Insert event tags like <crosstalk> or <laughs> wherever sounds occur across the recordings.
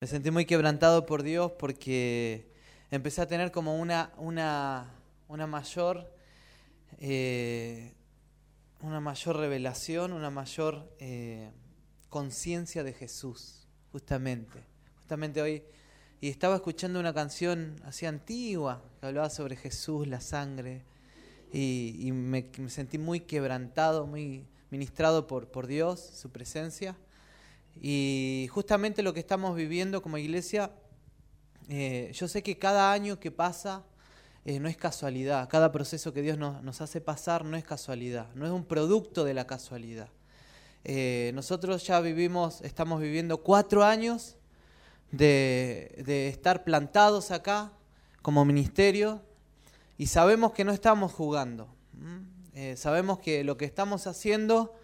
Me sentí muy quebrantado por Dios porque empecé a tener como una, una, una mayor eh, una mayor revelación, una mayor eh, conciencia de Jesús, justamente. Justamente hoy, y estaba escuchando una canción así antigua que hablaba sobre Jesús, la sangre, y, me, sentí muy quebrantado, muy ministrado por, por Dios, su presencia. Y justamente lo que estamos viviendo como iglesia, eh, yo sé que cada año que pasa eh, no es casualidad, cada proceso que Dios nos, hace pasar no es casualidad, no es un producto de la casualidad. Eh, nosotros ya vivimos, estamos viviendo cuatro años de, de estar plantados acá como ministerio y sabemos que no estamos jugando. sabemos que lo que estamos haciendo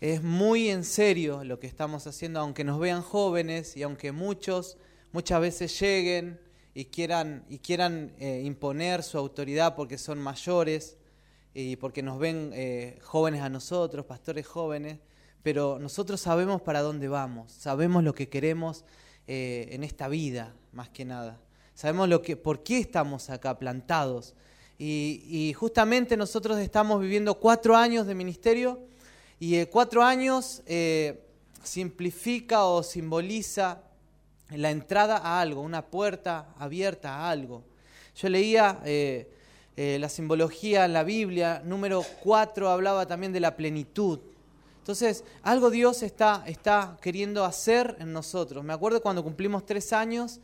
es muy en serio lo que estamos haciendo, aunque nos vean jóvenes y aunque muchos muchas veces lleguen y quieran, y quieran eh, imponer su autoridad porque son mayores y porque nos ven eh, jóvenes a nosotros, pastores jóvenes, pero nosotros sabemos para dónde vamos, sabemos lo que queremos eh, en esta vida, más que nada. Sabemos lo que, por qué estamos acá plantados. Y, y justamente nosotros estamos viviendo cuatro años de ministerio y eh, cuatro años eh, simplifica o simboliza la entrada a algo, una puerta abierta a algo. Yo leía eh, la simbología en la Biblia, número cuatro hablaba también de la plenitud. Entonces, algo Dios está, está queriendo hacer en nosotros. Me acuerdo cuando cumplimos tres años,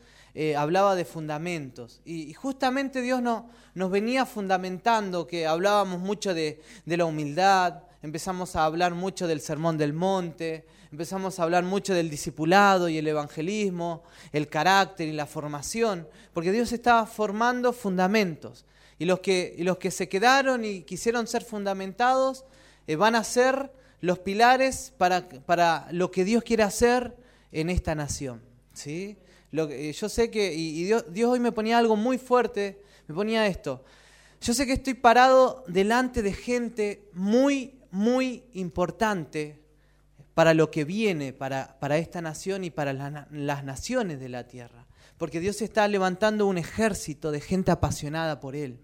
hablaba de fundamentos. Y, justamente Dios no, nos venía fundamentando, que hablábamos mucho de la humildad, empezamos a hablar mucho del sermón del monte, empezamos a hablar mucho del discipulado y el evangelismo, el carácter y la formación, porque Dios estaba formando fundamentos. Y los que, los que se quedaron y quisieron ser fundamentados eh, van a ser los pilares para, para, lo que Dios quiere hacer en esta nación. ¿sí? Eh, yo sé que, y, Dios, Dios hoy me ponía algo muy fuerte, me ponía esto. Yo sé que estoy parado delante de gente muy muy importante para lo que viene, para, para esta nación y para las naciones de la tierra. Porque Dios está levantando un ejército de gente apasionada por Él.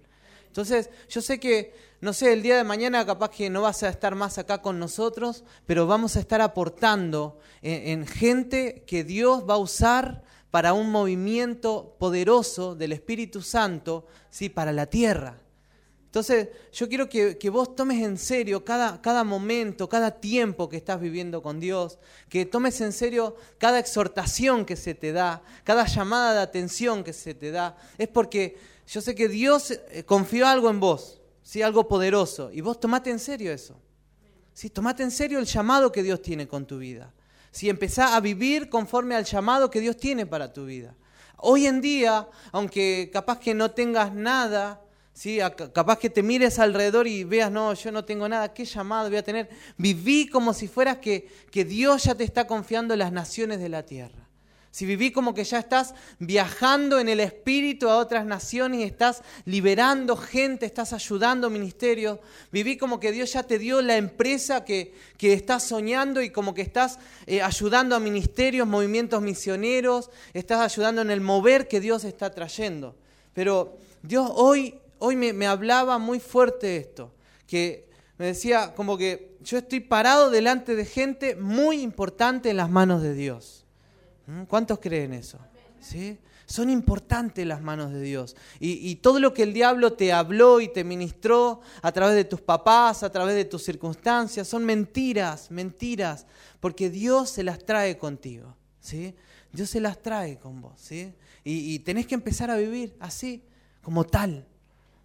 Entonces, yo sé que, no sé, el día de mañana capaz que no vas a estar más acá con nosotros, pero vamos a estar aportando en, en gente que Dios va a usar para un movimiento poderoso del Espíritu Santo, ¿sí? para la tierra. Entonces, yo quiero que, vos tomes en serio cada, cada, momento, cada tiempo que estás viviendo con Dios, que tomes en serio cada exhortación que se te da, cada llamada de atención que se te da. Es porque yo sé que Dios eh, confió algo en vos, ¿sí? algo poderoso, y vos tomate en serio eso. ¿sí? Tomate en serio el llamado que Dios tiene con tu vida. Si empezá a vivir conforme al llamado que Dios tiene para tu vida. Hoy en día, aunque capaz que no tengas nada, ¿sí? Capaz que te mires alrededor y veas, no, yo no tengo nada, ¿qué llamado voy a tener? Viví como si fueras que, que Dios ya te está confiando las naciones de la tierra. Si viví como que ya estás viajando en el espíritu a otras naciones y estás liberando gente, estás ayudando ministerios, viví como que Dios ya te dio la empresa que, que estás soñando y como que estás eh, ayudando a ministerios, movimientos misioneros, estás ayudando en el mover que Dios está trayendo. Pero Dios hoy hoy me, hablaba muy fuerte esto, que me decía como que yo estoy parado delante de gente muy importante en las manos de Dios. ¿Mm? ¿Cuántos creen eso? ¿Sí? Son importantes las manos de Dios. Y, todo lo que el diablo te habló y te ministró a través de tus papás, a través de tus circunstancias, son mentiras, mentiras, porque Dios se las trae contigo. ¿sí? Dios se las trae con vos. Y, y tenés que empezar a vivir así, como tal.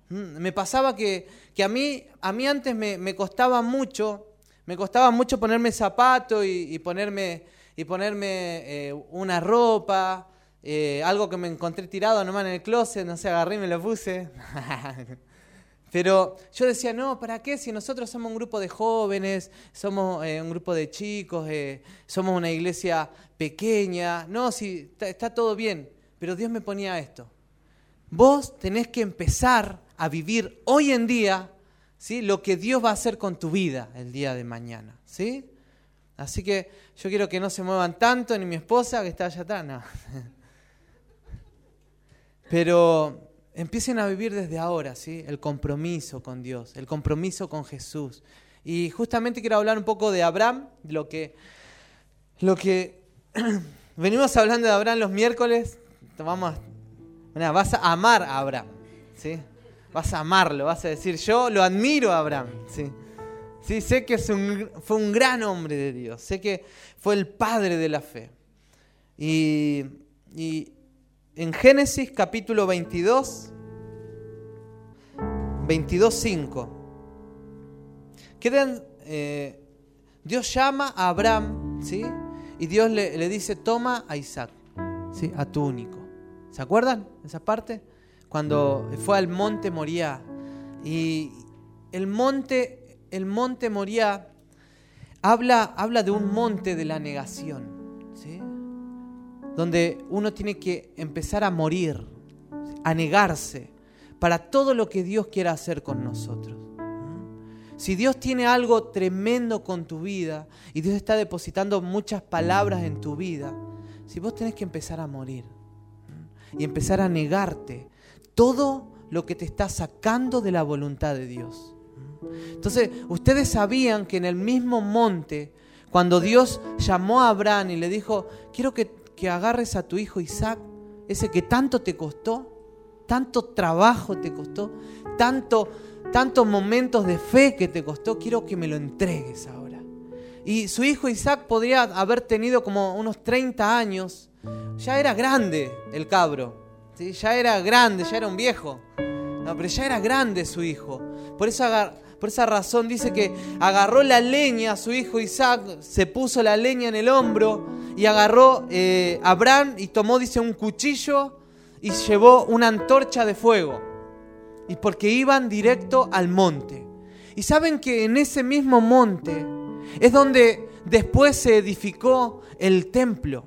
Mm, me pasaba que, a, mí, a mí antes me, costaba mucho, me costaba mucho ponerme zapato y, ponerme, y ponerme eh, una ropa, eh, algo que me encontré tirado nomás en el closet, no sé, agarré y me lo puse. <laughs> Pero yo decía, no, ¿para qué? Si nosotros somos un grupo de jóvenes, somos eh, un grupo de chicos, somos una iglesia pequeña, no, si está todo bien. Pero Dios me ponía esto. Vos tenés que empezar a vivir hoy en día ¿sí? lo que Dios va a hacer con tu vida el día de mañana. ¿sí? Así que yo quiero que no se muevan tanto, ni mi esposa que está allá atrás, no. <laughs> Pero empiecen a vivir desde ahora, ¿sí? El compromiso con Dios, el compromiso con Jesús. Y justamente quiero hablar un poco de Abraham, lo que, lo que <clears throat> venimos hablando de Abraham los miércoles. Vamos, vas a amar a Abraham, ¿sí? Vas a amarlo, vas a decir, yo lo admiro a Abraham, ¿sí? Sí, sé que fue un gran hombre de Dios, sé que fue el padre de la fe. Y, y en Génesis capítulo 22, 22, 5. Quedan, eh, Dios llama a Abraham, ¿sí? Y Dios le, dice, toma a Isaac, ¿sí? A tu único. ¿Se acuerdan esa parte? Cuando fue al monte Moría. Y el monte, el monte Moría habla, habla de un monte de la negación donde uno tiene que empezar a morir, a negarse para todo lo que Dios quiera hacer con nosotros. Si Dios tiene algo tremendo con tu vida y Dios está depositando muchas palabras en tu vida, si vos tenés que empezar a morir y empezar a negarte todo lo que te está sacando de la voluntad de Dios. Entonces, ustedes sabían que en el mismo monte, cuando Dios llamó a Abraham y le dijo, quiero que que agarres a tu hijo Isaac, ese que tanto te costó, tanto trabajo te costó, tanto, tantos momentos de fe que te costó, quiero que me lo entregues ahora. Y su hijo Isaac podría haber tenido como unos 30 años, ya era grande el cabro, ya era grande, ya era un viejo, no, pero ya era grande su hijo. Por por esa razón dice que agarró la leña a su hijo Isaac, se puso la leña en el hombro y agarró eh, Abraham y tomó, dice, un cuchillo y llevó una antorcha de fuego. Y porque iban directo al monte. Y saben que en ese mismo monte es donde después se edificó el templo,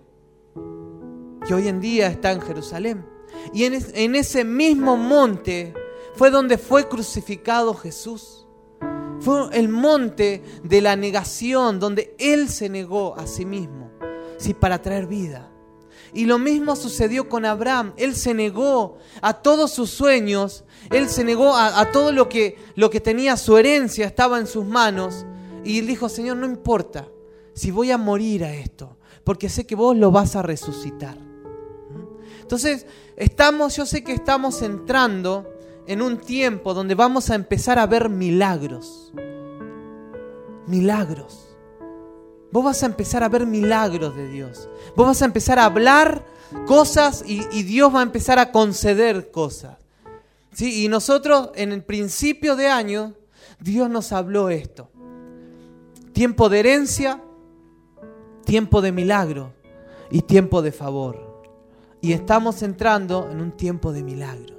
que hoy en día está en Jerusalén. Y en, ese mismo monte fue donde fue crucificado Jesús. Fue el monte de la negación, donde Él se negó a sí mismo sí, para traer vida. Y lo mismo sucedió con Abraham. Él se negó a todos sus sueños, él se negó a, todo lo que, lo que tenía su herencia, estaba en sus manos. Y dijo, Señor, no importa si voy a morir a esto, porque sé que vos lo vas a resucitar. Entonces, estamos, yo sé que estamos entrando en un tiempo donde vamos a empezar a ver milagros. Milagros. Vos vas a empezar a ver milagros de Dios. Vos vas a empezar a hablar cosas y, Dios va a empezar a conceder cosas. ¿Sí? Y nosotros en el principio de año, Dios nos habló esto. Tiempo de herencia, tiempo de milagro y tiempo de favor. Y estamos entrando en un tiempo de milagros.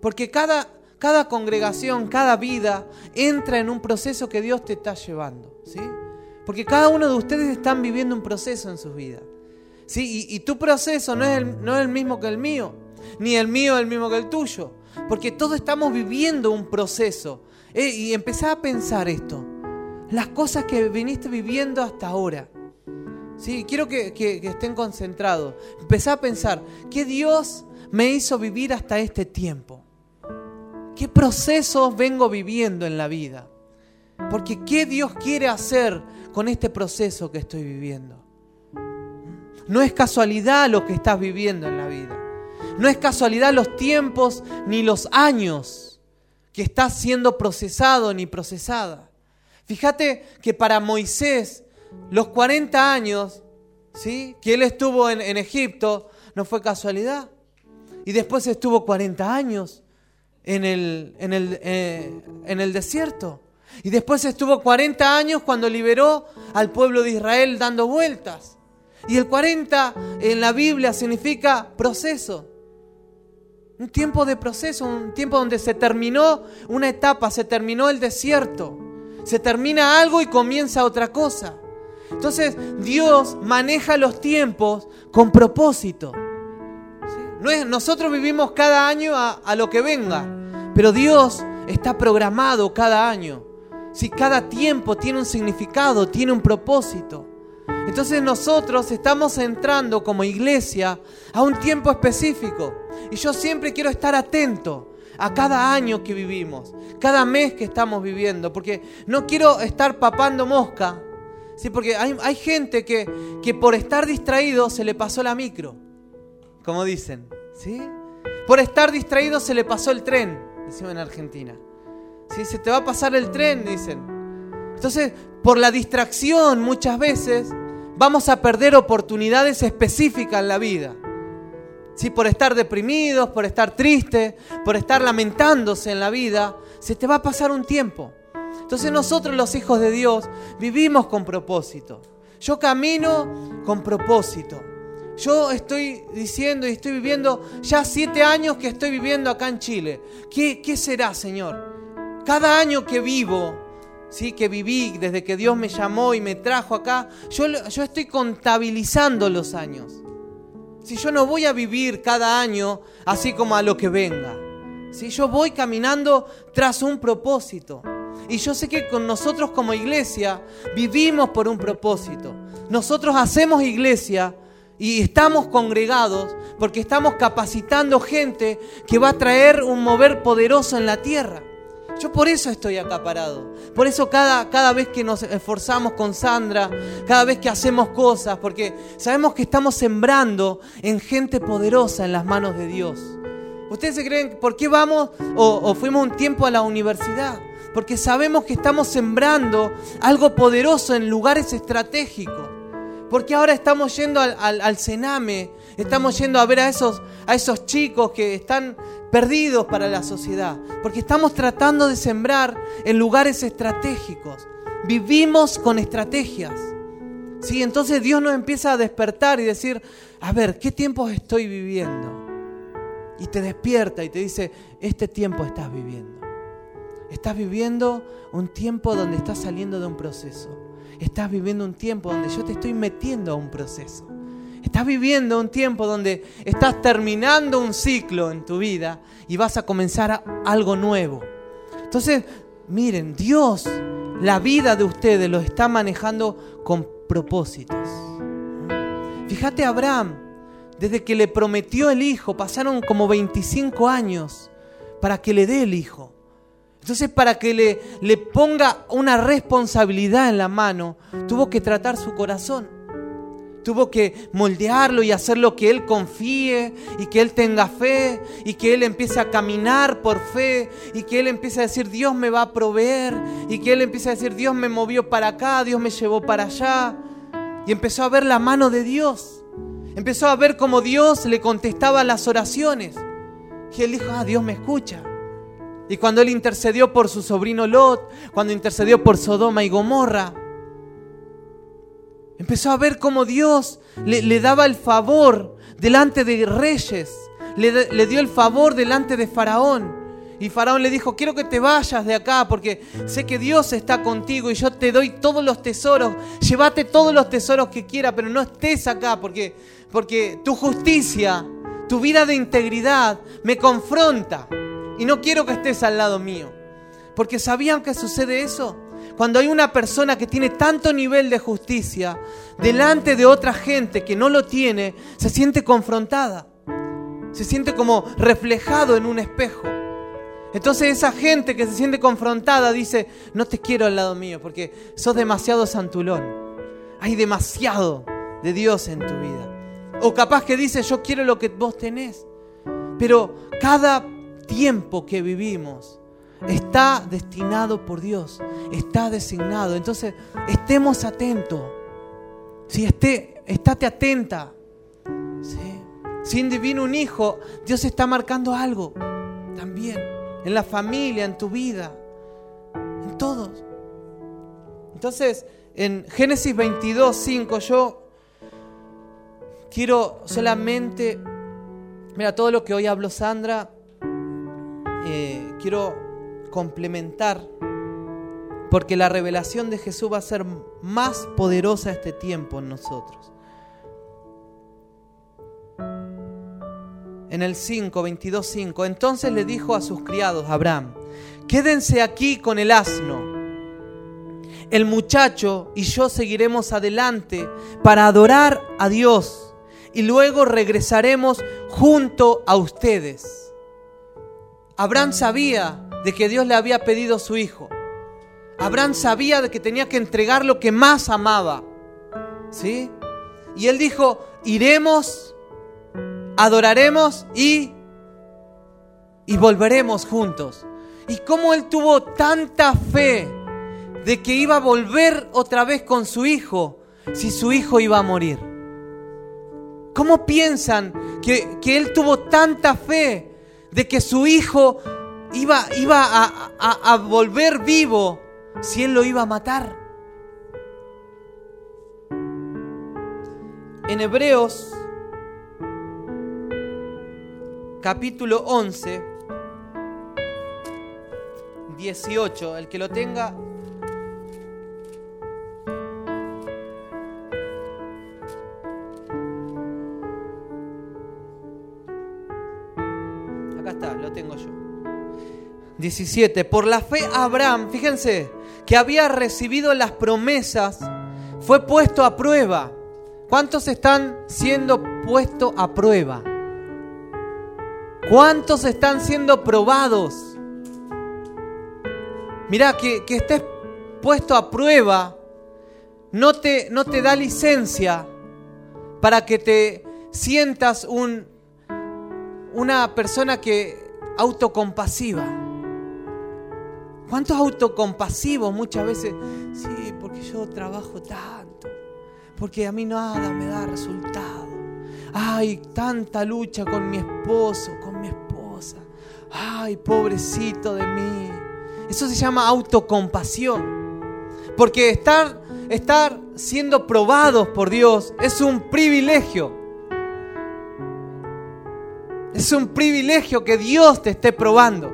Porque cada, cada congregación, cada vida entra en un proceso que Dios te está llevando. ¿sí? Porque cada uno de ustedes están viviendo un proceso en sus vidas. ¿sí? Y, tu proceso no es, el, no es el mismo que el mío, ni el mío es el mismo que el tuyo. Porque todos estamos viviendo un proceso. Eh, y empezá a pensar esto. Las cosas que viniste viviendo hasta ahora. ¿Sí? Quiero que, que estén concentrados. Empezá a pensar, ¿qué Dios me hizo vivir hasta este tiempo? ¿Qué procesos vengo viviendo en la vida? Porque ¿qué Dios quiere hacer con este proceso que estoy viviendo. No es casualidad lo que estás viviendo en la vida. No es casualidad los tiempos ni los años que estás siendo procesado ni procesada. Fíjate que para Moisés los 40 años ¿sí? que él estuvo en, Egipto no fue casualidad. Y después estuvo 40 años en el, en el, eh, en el desierto. Y después estuvo 40 años cuando liberó al pueblo de Israel dando vueltas. Y el 40 en la Biblia significa proceso. Un tiempo de proceso, un tiempo donde se terminó una etapa, se terminó el desierto. Se termina algo y comienza otra cosa. Entonces Dios maneja los tiempos con propósito. No es, nosotros vivimos cada año a, lo que venga, pero Dios está programado cada año. Si cada tiempo tiene un significado, tiene un propósito. Entonces nosotros estamos entrando como iglesia a un tiempo específico. Y yo siempre quiero estar atento a cada año que vivimos, cada mes que estamos viviendo, porque no quiero estar papando mosca, ¿sí? porque hay, hay gente que, que, por estar distraído se le pasó la micro, como dicen, ¿sí? por estar distraído se le pasó el tren, decimos en Argentina. ¿Sí? Se te va a pasar el tren, dicen. Entonces, por la distracción muchas veces vamos a perder oportunidades específicas en la vida. ¿Sí? Por estar deprimidos, por estar tristes, por estar lamentándose en la vida, se te va a pasar un tiempo. Entonces nosotros los hijos de Dios vivimos con propósito. Yo camino con propósito. Yo estoy diciendo y estoy viviendo ya siete años que estoy viviendo acá en Chile. ¿Qué, será, Señor? Cada año que vivo, ¿sí? que viví desde que Dios me llamó y me trajo acá, yo, yo estoy contabilizando los años. Si yo no voy a vivir cada año así como a lo que venga. Si yo voy caminando tras un propósito. Y yo sé que con nosotros como iglesia vivimos por un propósito. Nosotros hacemos iglesia y estamos congregados porque estamos capacitando gente que va a traer un mover poderoso en la tierra. Yo por eso estoy acá parado. Por eso cada, cada vez que nos esforzamos con Sandra, cada vez que hacemos cosas, porque sabemos que estamos sembrando en gente poderosa en las manos de Dios. ¿Ustedes se creen por qué vamos o, o fuimos un tiempo a la universidad? Porque sabemos que estamos sembrando algo poderoso en lugares estratégicos. Porque ahora estamos yendo al, al, Sename, estamos yendo a ver a esos, a esos chicos que están perdidos para la sociedad, porque estamos tratando de sembrar en lugares estratégicos. Vivimos con estrategias. ¿sí? Entonces Dios nos empieza a despertar y decir, a ver, ¿qué tiempos estoy viviendo? Y te despierta y te dice, este tiempo estás viviendo. Estás viviendo un tiempo donde estás saliendo de un proceso. Estás viviendo un tiempo donde yo te estoy metiendo a un proceso. Estás viviendo un tiempo donde estás terminando un ciclo en tu vida y vas a comenzar algo nuevo. Entonces, miren, Dios, la vida de ustedes lo está manejando con propósitos. Fíjate Abraham, desde que le prometió el hijo, pasaron como 25 años para que le dé el hijo. Entonces, para que le, le ponga una responsabilidad en la mano, tuvo que tratar su corazón tuvo que moldearlo y hacer lo que él confíe y que él tenga fe y que él empiece a caminar por fe y que él empiece a decir Dios me va a proveer y que él empiece a decir Dios me movió para acá, Dios me llevó para allá y empezó a ver la mano de Dios. Empezó a ver cómo Dios le contestaba las oraciones. Y él dijo, ah, Dios me escucha. Y cuando él intercedió por su sobrino Lot, cuando intercedió por Sodoma y Gomorra, Empezó a ver cómo Dios le, daba el favor delante de reyes, le, le, dio el favor delante de Faraón. Y Faraón le dijo, quiero que te vayas de acá porque sé que Dios está contigo y yo te doy todos los tesoros. Llévate todos los tesoros que quieras, pero no estés acá porque, porque tu justicia, tu vida de integridad me confronta. Y no quiero que estés al lado mío. Porque ¿sabían que sucede eso? Cuando hay una persona que tiene tanto nivel de justicia delante de otra gente que no lo tiene, se siente confrontada. Se siente como reflejado en un espejo. Entonces esa gente que se siente confrontada dice, no te quiero al lado mío porque sos demasiado santulón. Hay demasiado de Dios en tu vida. O capaz que dice, yo quiero lo que vos tenés. Pero cada tiempo que vivimos, está destinado por Dios, está designado. Entonces, estemos atentos. Si esté, estate atenta. ¿Sí? Si divino un hijo, Dios está marcando algo también en la familia, en tu vida, en todos. Entonces, en Génesis 22, 5, yo quiero solamente, mira, todo lo que hoy habló Sandra, eh, quiero complementar, porque la revelación de Jesús va a ser más poderosa este tiempo en nosotros. En el 5, 22, 5, entonces le dijo a sus criados, Abraham, quédense aquí con el asno. el muchacho y yo seguiremos adelante para adorar a Dios y luego regresaremos junto a ustedes. Abraham sabía de que Dios le había pedido su hijo. Abraham sabía de que tenía que entregar lo que más amaba. ¿Sí? Y él dijo, iremos, adoraremos y, y volveremos juntos. Y cómo él tuvo tanta fe de que iba a volver otra vez con su hijo si su hijo iba a morir. ¿Cómo piensan que, él tuvo tanta fe de que su hijo iba, iba a, a volver vivo si él lo iba a matar? En Hebreos capítulo 11, 18, el que lo tenga. 17. Por la fe Abraham, fíjense, que había recibido las promesas, fue puesto a prueba ¿Cuántos están siendo puestos a prueba? ¿Cuántos están siendo probados? Mira, que, estés puesto a prueba no te, no te da licencia para que te sientas un, una persona que autocompasiva. ¿Cuántos autocompasivos muchas veces? Sí, porque yo trabajo tanto porque a mí nada me da resultado. Ay, tanta lucha con mi esposo, con mi esposa. Ay, pobrecito de mí. Eso se llama autocompasión. Porque estar, estar siendo probados por Dios es un privilegio. Es un privilegio que Dios te esté probando.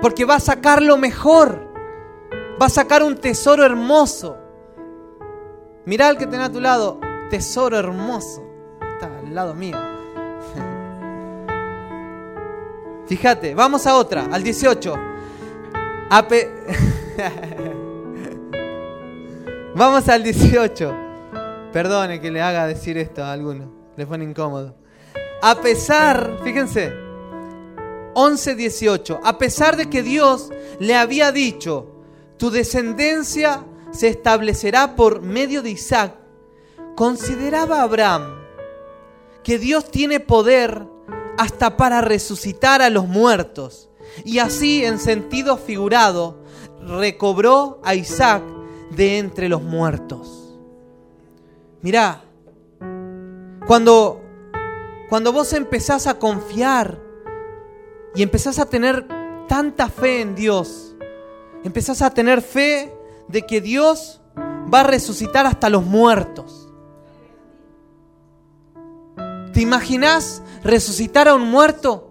Porque va a sacar lo mejor. Va a sacar un tesoro hermoso. Mirá al que tenés a tu lado, tesoro hermoso. Está al lado mío. <laughs> Fíjate, vamos a otra, al 18. <laughs> vamos al 18. Perdone que le haga decir esto a alguno, le pone incómodo. A pesar, fíjense, 11, 18. A pesar de que Dios le había dicho, tu descendencia se establecerá por medio de Isaac, consideraba Abraham que Dios tiene poder hasta para resucitar a los muertos. Y así, en sentido figurado, recobró a Isaac de entre los muertos. Mirá, cuando, cuando vos empezás a confiar y empezás a tener tanta fe en Dios, empezás a tener fe de que Dios va a resucitar hasta los muertos. ¿Te imaginas resucitar a un muerto?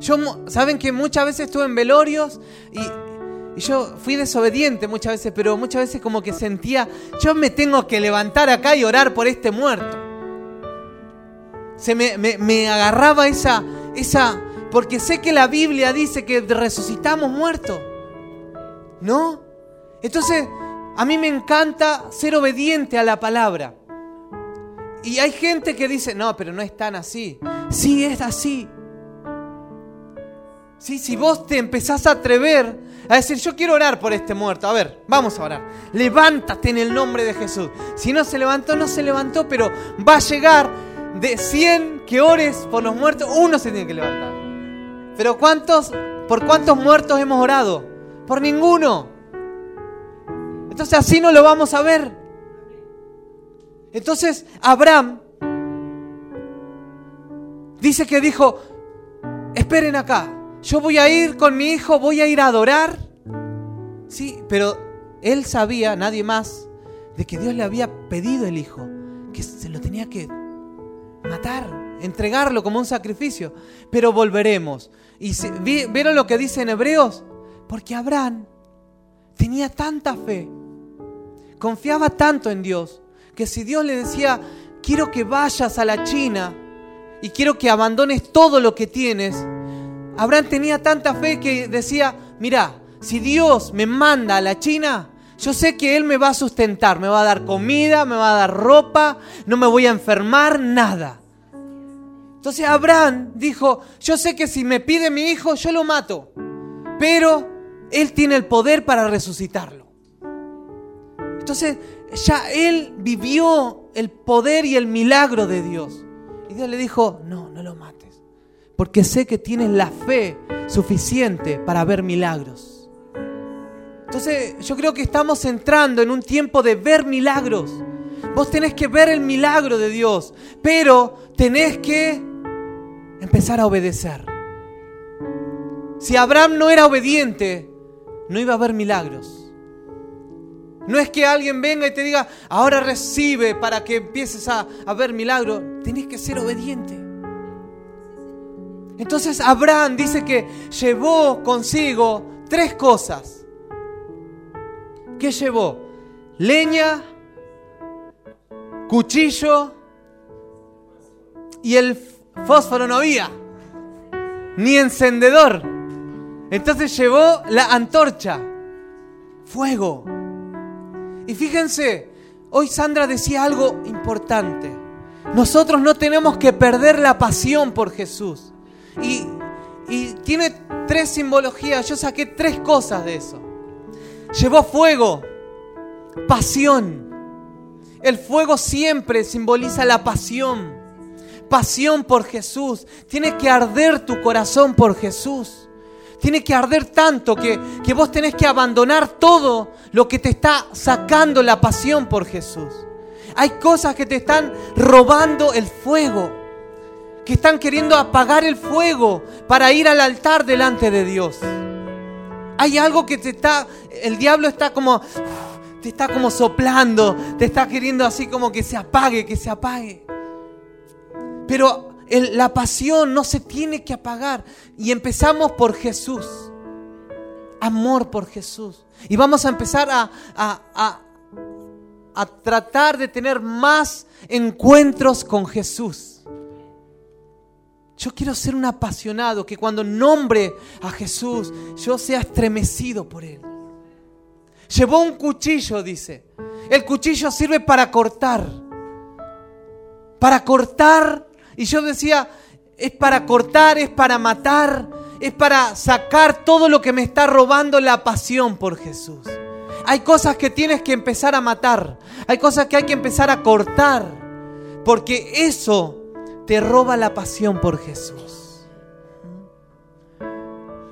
Yo, saben que muchas veces estuve en velorios y, yo fui desobediente muchas veces, pero muchas veces como que sentía, yo me tengo que levantar acá y orar por este muerto. Se me, me agarraba esa, esa, porque sé que la Biblia dice que resucitamos muertos. ¿No? Entonces, a mí me encanta ser obediente a la palabra. Y hay gente que dice, no, pero no es tan así. Sí, es así. Sí, si vos te empezás a atrever a decir, yo quiero orar por este muerto, a ver, vamos a orar. Levántate en el nombre de Jesús. Si no se levantó, no se levantó, pero va a llegar de 100 que ores por los muertos, uno se tiene que levantar. Pero ¿cuántos, por cuántos muertos hemos orado? Por ninguno. Entonces así no lo vamos a ver. Entonces Abraham dice que dijo, esperen acá, yo voy a ir con mi hijo, voy a ir a adorar. Sí, pero él sabía, nadie más, de que Dios le había pedido el hijo, que se lo tenía que matar, entregarlo como un sacrificio. Pero volveremos. ¿Y vieron lo que dice en Hebreos? Porque Abraham tenía tanta fe, confiaba tanto en Dios, que si Dios le decía, quiero que vayas a la China y quiero que abandones todo lo que tienes, Abraham tenía tanta fe que decía, mira, si Dios me manda a la China, yo sé que Él me va a sustentar, me va a dar comida, me va a dar ropa, no me voy a enfermar, nada. Entonces Abraham dijo, yo sé que si me pide mi hijo, yo lo mato, pero Él tiene el poder para resucitarlo. Entonces ya Él vivió el poder y el milagro de Dios. Y Dios le dijo, no, no lo mates, porque sé que tienes la fe suficiente para ver milagros. Entonces yo creo que estamos entrando en un tiempo de ver milagros. Vos tenés que ver el milagro de Dios, pero tenés que empezar a obedecer. Si Abraham no era obediente, no iba a haber milagros. No es que alguien venga y te diga, ahora recibe para que empieces a, ver milagros. Tenés que ser obediente. Entonces Abraham dice que llevó consigo tres cosas. ¿Qué llevó? Leña, cuchillo y el fósforo no había, ni encendedor. Entonces llevó la antorcha, fuego. Y fíjense, hoy Sandra decía algo importante. Nosotros no tenemos que perder la pasión por Jesús. Y, y tiene tres simbologías. Yo saqué tres cosas de eso. Llevó fuego, pasión. El fuego siempre simboliza la pasión. Pasión por Jesús. Tiene que arder tu corazón por Jesús. Tiene que arder tanto que, que vos tenés que abandonar todo lo que te está sacando la pasión por Jesús. Hay cosas que te están robando el fuego, que están queriendo apagar el fuego para ir al altar delante de Dios. Hay algo que te está, el diablo está como, te está como soplando, te está queriendo así como que se apague, que se apague. Pero la pasión no se tiene que apagar. Y empezamos por Jesús. Amor por Jesús. Y vamos a empezar a, a, a tratar de tener más encuentros con Jesús. Yo quiero ser un apasionado, que cuando nombre a Jesús, yo sea estremecido por Él. Llevó un cuchillo, dice. El cuchillo sirve para cortar. Para cortar. Y yo decía, es para cortar, es para matar, es para sacar todo lo que me está robando la pasión por Jesús. Hay cosas que tienes que empezar a matar. Hay cosas que hay que empezar a cortar. Porque eso te roba la pasión por Jesús.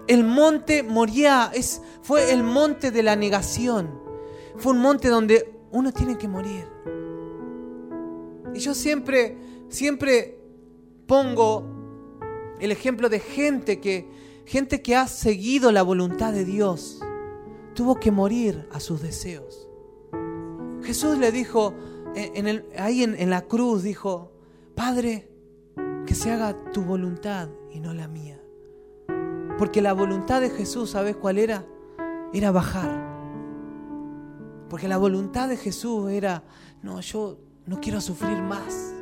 El monte Moría es, fue el monte de la negación. Fue un monte donde uno tiene que morir. Y yo siempre, siempre pongo el ejemplo de gente que, gente que ha seguido la voluntad de Dios, tuvo que morir a sus deseos. Jesús le dijo, en ahí en la cruz, dijo, Padre, que se haga tu voluntad y no la mía. Porque la voluntad de Jesús, ¿sabes cuál era? Era bajar. Porque la voluntad de Jesús era, no, yo no quiero sufrir más.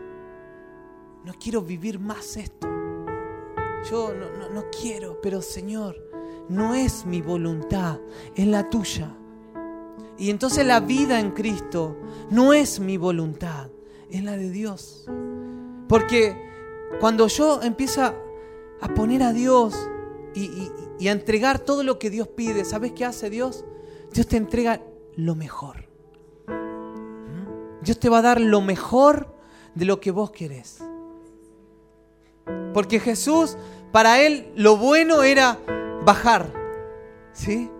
No quiero vivir más esto. Yo no, no, quiero, pero Señor, no es mi voluntad, es la tuya. Y entonces la vida en Cristo no es mi voluntad, es la de Dios. Porque cuando yo empiezo a poner a Dios y, a entregar todo lo que Dios pide, ¿sabes qué hace Dios? Dios te entrega lo mejor. Dios te va a dar lo mejor de lo que vos querés. Porque Jesús, para él, lo bueno era bajar. ¿Sí?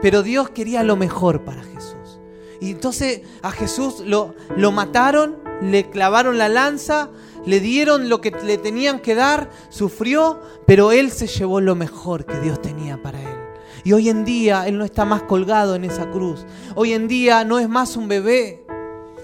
Pero Dios quería lo mejor para Jesús. Y entonces a Jesús lo, lo mataron, le clavaron la lanza, le dieron lo que le tenían que dar, sufrió, pero él se llevó lo mejor que Dios tenía para él. Y hoy en día él no está más colgado en esa cruz. Hoy en día no es más un bebé.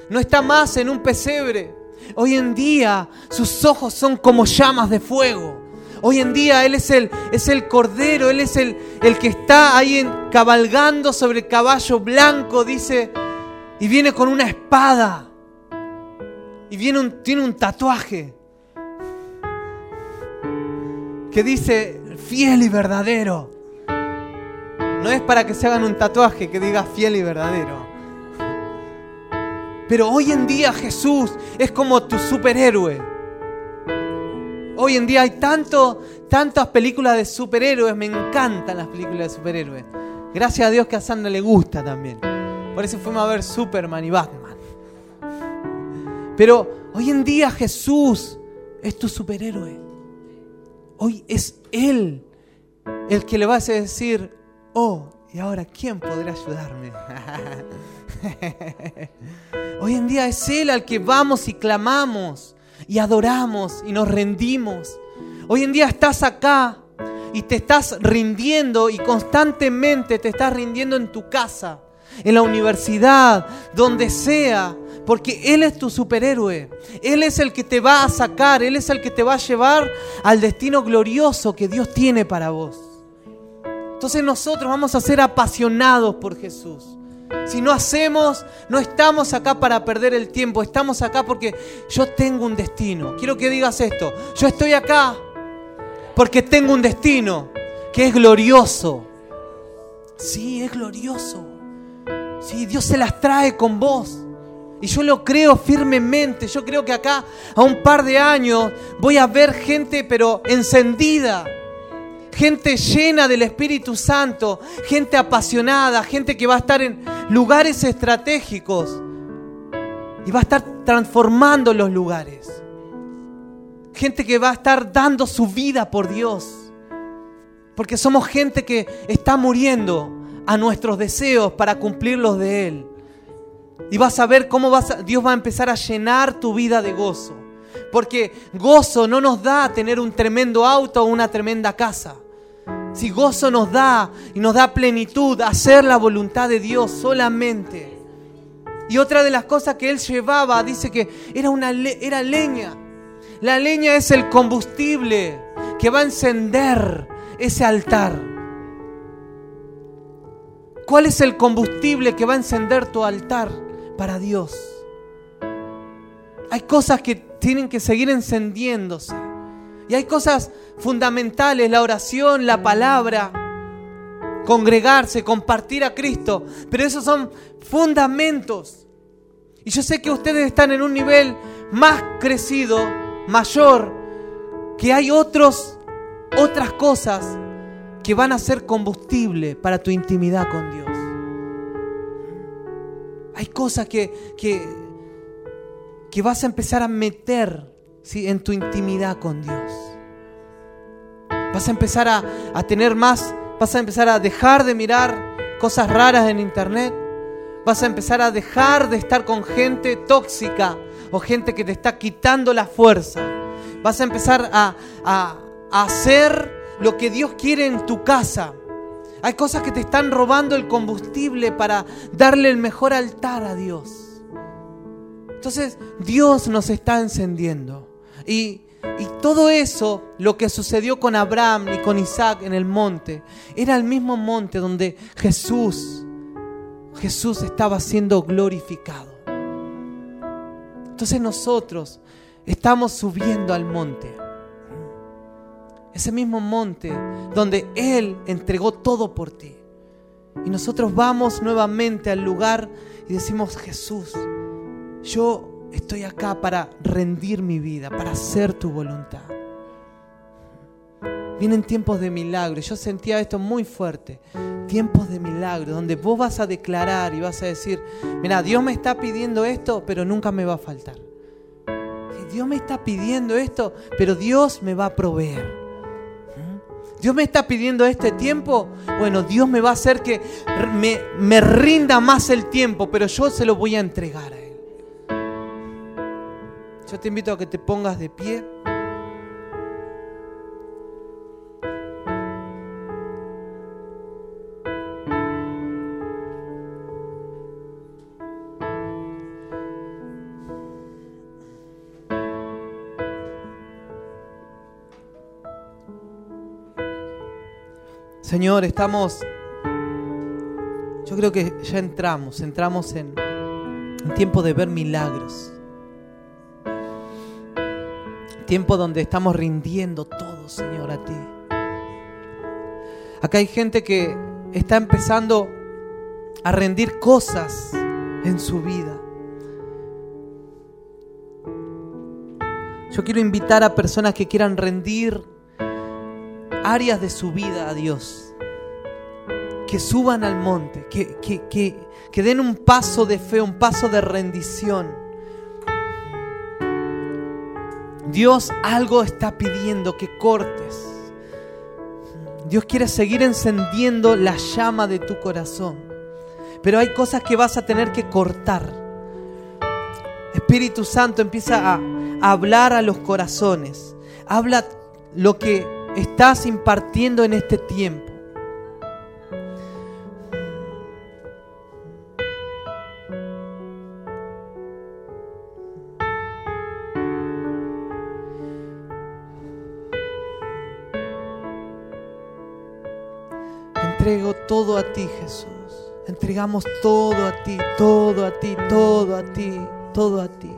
No está más en un pesebre. Hoy en día sus ojos son como llamas de fuego. Hoy en día Él es el, es el cordero, Él es el, el que está ahí cabalgando sobre el caballo blanco, dice, y viene con una espada y tiene un tatuaje que dice fiel y verdadero. No es para que se hagan un tatuaje que diga fiel y verdadero. Pero hoy en día Jesús es como tu superhéroe. Hoy en día hay tantas películas de superhéroes, me encantan las películas de superhéroes. Gracias a Dios que a Sandra le gusta también. Por eso fuimos a ver Superman y Batman. Pero hoy en día Jesús es tu superhéroe. Hoy es Él el que le vas a decir, oh, y ahora, ¿quién podrá ayudarme? <laughs> Hoy en día es Él al que vamos y clamamos y adoramos y nos rendimos. Hoy en día estás acá y te estás rindiendo y constantemente te estás rindiendo en tu casa, en la universidad, donde sea, porque Él es tu superhéroe. Él es el que te va a sacar, Él es el que te va a llevar al destino glorioso que Dios tiene para vos. Entonces nosotros vamos a ser apasionados por Jesús. Si no hacemos, no estamos acá para perder el tiempo, estamos acá porque yo tengo un destino. Quiero que digas esto, yo estoy acá porque tengo un destino que es glorioso. Sí, es glorioso. Sí, Dios se las trae con vos. Y yo lo creo firmemente. Yo creo que acá a un par de años voy a ver gente pero encendida. Gente llena del Espíritu Santo. Gente apasionada. Gente que va a estar en lugares estratégicos. Y va a estar transformando los lugares. Gente que va a estar dando su vida por Dios. Porque somos gente que está muriendo a nuestros deseos para cumplir los de Él. Y vas a ver cómo vas Dios va a empezar a llenar tu vida de gozo. Porque gozo no nos da tener un tremendo auto o una tremenda casa. Si gozo nos da y nos da plenitud, hacer la voluntad de Dios solamente. Y otra de las cosas que él llevaba, dice que era, una, era leña. La leña es el combustible que va a encender ese altar. ¿Cuál es el combustible que va a encender tu altar para Dios? Hay cosas que tienen que seguir encendiéndose. Y hay cosas fundamentales, la oración, la palabra, congregarse, compartir a Cristo. Pero esos son fundamentos. Y yo sé que ustedes están en un nivel más crecido mayor, que hay otros, otras cosas que van a ser combustible para tu intimidad con Dios. Hay cosas que, que, que vas a empezar a meter ¿sí? en tu intimidad con Dios. Vas a empezar a, a tener más, vas a empezar a dejar de mirar cosas raras en internet. Vas a empezar a dejar de estar con gente tóxica o gente que te está quitando la fuerza. Vas a empezar a, a, hacer lo que Dios quiere en tu casa. Hay cosas que te están robando el combustible para darle el mejor altar a Dios. Entonces Dios nos está encendiendo. Y, y, todo eso, lo que sucedió con Abraham y con Isaac en el monte, era el mismo monte donde Jesús, Jesús estaba siendo glorificado. Entonces nosotros estamos subiendo al monte. Ese mismo monte donde Él entregó todo por ti. Y nosotros vamos nuevamente al lugar y decimos, Jesús, yo estoy acá para rendir mi vida, para hacer tu voluntad. Vienen tiempos de milagro. Yo sentía esto muy fuerte. Tiempos de milagro, donde vos vas a declarar y vas a decir, mira, Dios me está pidiendo esto, pero nunca me va a faltar. Dios me está pidiendo esto, pero Dios me va a proveer. Dios me está pidiendo este tiempo, bueno, Dios me va a hacer que me, me rinda más el tiempo, pero yo se lo voy a entregar a Él. Yo te invito a que te pongas de pie. Señor, estamos, yo creo que ya entramos, entramos en un tiempo de ver milagros. Tiempo donde estamos rindiendo todo, Señor, a ti. Acá hay gente que está empezando a rendir cosas en su vida. Yo quiero invitar a personas que quieran rendir áreas de su vida a Dios. Que suban al monte, que, que, que den un paso de fe, un paso de rendición. Dios algo está pidiendo que cortes. Dios quiere seguir encendiendo la llama de tu corazón. Pero hay cosas que vas a tener que cortar. Espíritu Santo empieza a, hablar a los corazones. Habla lo que estás impartiendo en este tiempo. Entrego todo a ti, Jesús. Entregamos todo a ti, todo a ti, todo a ti, todo a ti.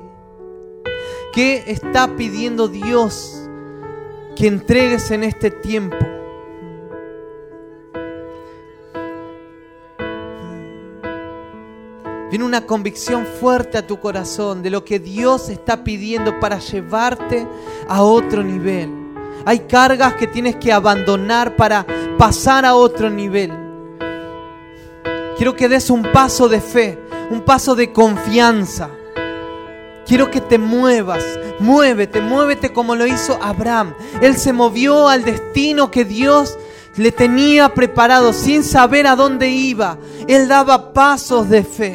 ¿Qué está pidiendo Dios que entregues en este tiempo? Viene una convicción fuerte a tu corazón de lo que Dios está pidiendo para llevarte a otro nivel. Hay cargas que tienes que abandonar para pasar a otro nivel. Quiero que des un paso de fe, un paso de confianza. Quiero que te muevas, muévete, muévete como lo hizo Abraham. Él se movió al destino que Dios le tenía preparado sin saber a dónde iba. Él daba pasos de fe.